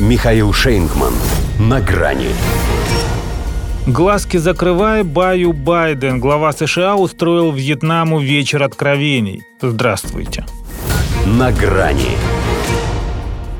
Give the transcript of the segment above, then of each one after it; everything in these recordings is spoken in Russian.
Михаил Шейнгман. На грани. Глазки закрывай, Баю Байден, глава США, устроил Вьетнаму вечер откровений. Здравствуйте. На грани.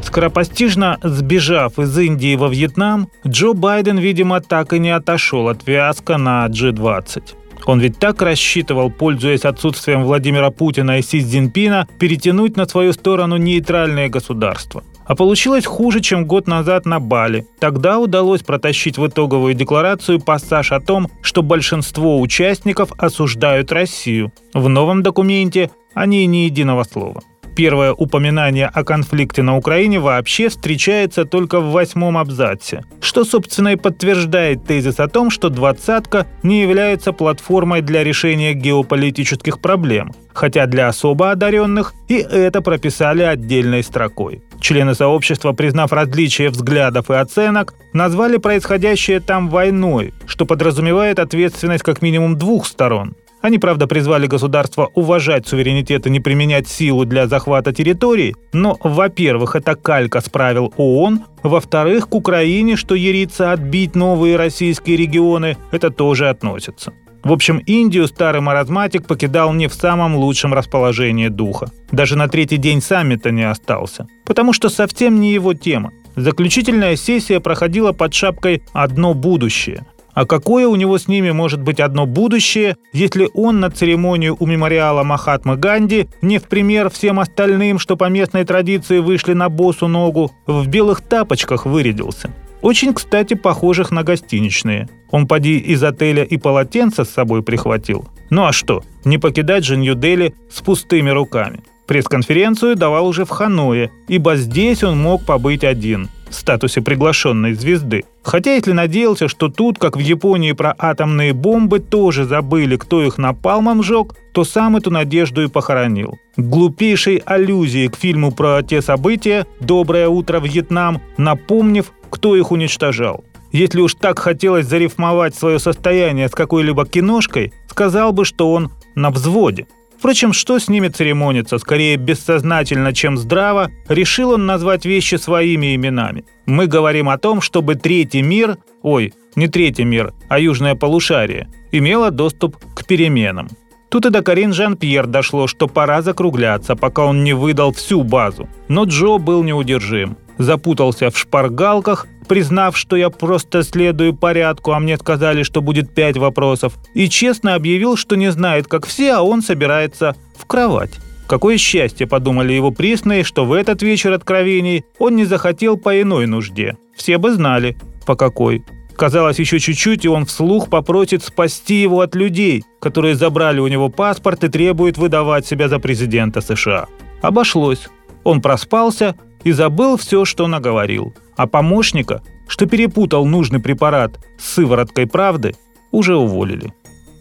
Скоропостижно сбежав из Индии во Вьетнам, Джо Байден, видимо, так и не отошел от фиаско на G20. Он ведь так рассчитывал, пользуясь отсутствием Владимира Путина и Си Цзиньпина, перетянуть на свою сторону нейтральные государства. А получилось хуже, чем год назад на Бали. Тогда удалось протащить в итоговую декларацию пассаж о том, что большинство участников осуждают Россию. В новом документе о ней ни единого слова. Первое упоминание о конфликте на Украине вообще встречается только в восьмом абзаце, что, собственно, и подтверждает тезис о том, что «двадцатка» не является платформой для решения геополитических проблем, хотя для особо одаренных и это прописали отдельной строкой. Члены сообщества, признав различия взглядов и оценок, назвали происходящее там войной, что подразумевает ответственность как минимум двух сторон – они, правда, призвали государство уважать суверенитет и не применять силу для захвата территорий, но, во-первых, это калька с правил ООН, во-вторых, к Украине, что ерится отбить новые российские регионы, это тоже относится. В общем, Индию старый маразматик покидал не в самом лучшем расположении духа. Даже на третий день саммита не остался. Потому что совсем не его тема. Заключительная сессия проходила под шапкой «Одно будущее», а какое у него с ними может быть одно будущее, если он на церемонию у мемориала Махатмы Ганди, не в пример всем остальным, что по местной традиции вышли на босу ногу, в белых тапочках вырядился? Очень, кстати, похожих на гостиничные. Он поди из отеля и полотенце с собой прихватил. Ну а что, не покидать же Нью-Дели с пустыми руками. Пресс-конференцию давал уже в Ханое, ибо здесь он мог побыть один – в статусе приглашенной звезды. Хотя если надеялся, что тут, как в Японии про атомные бомбы, тоже забыли, кто их напалмом сжег, то сам эту надежду и похоронил. Глупейшей аллюзии к фильму про те события «Доброе утро, Вьетнам», напомнив, кто их уничтожал. Если уж так хотелось зарифмовать свое состояние с какой-либо киношкой, сказал бы, что он на взводе. Впрочем, что с ними церемониться, скорее бессознательно, чем здраво, решил он назвать вещи своими именами. Мы говорим о том, чтобы третий мир, ой, не третий мир, а южное полушарие, имело доступ к переменам. Тут и до Карин Жан-Пьер дошло, что пора закругляться, пока он не выдал всю базу. Но Джо был неудержим. Запутался в шпаргалках признав, что я просто следую порядку, а мне сказали, что будет пять вопросов, и честно объявил, что не знает, как все, а он собирается в кровать. Какое счастье, подумали его присные, что в этот вечер откровений он не захотел по иной нужде. Все бы знали, по какой. Казалось, еще чуть-чуть, и он вслух попросит спасти его от людей, которые забрали у него паспорт и требуют выдавать себя за президента США. Обошлось. Он проспался и забыл все, что наговорил. А помощника, что перепутал нужный препарат с сывороткой правды, уже уволили.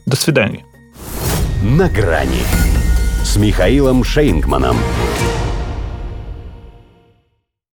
До свидания. На грани с Михаилом Шейнгманом.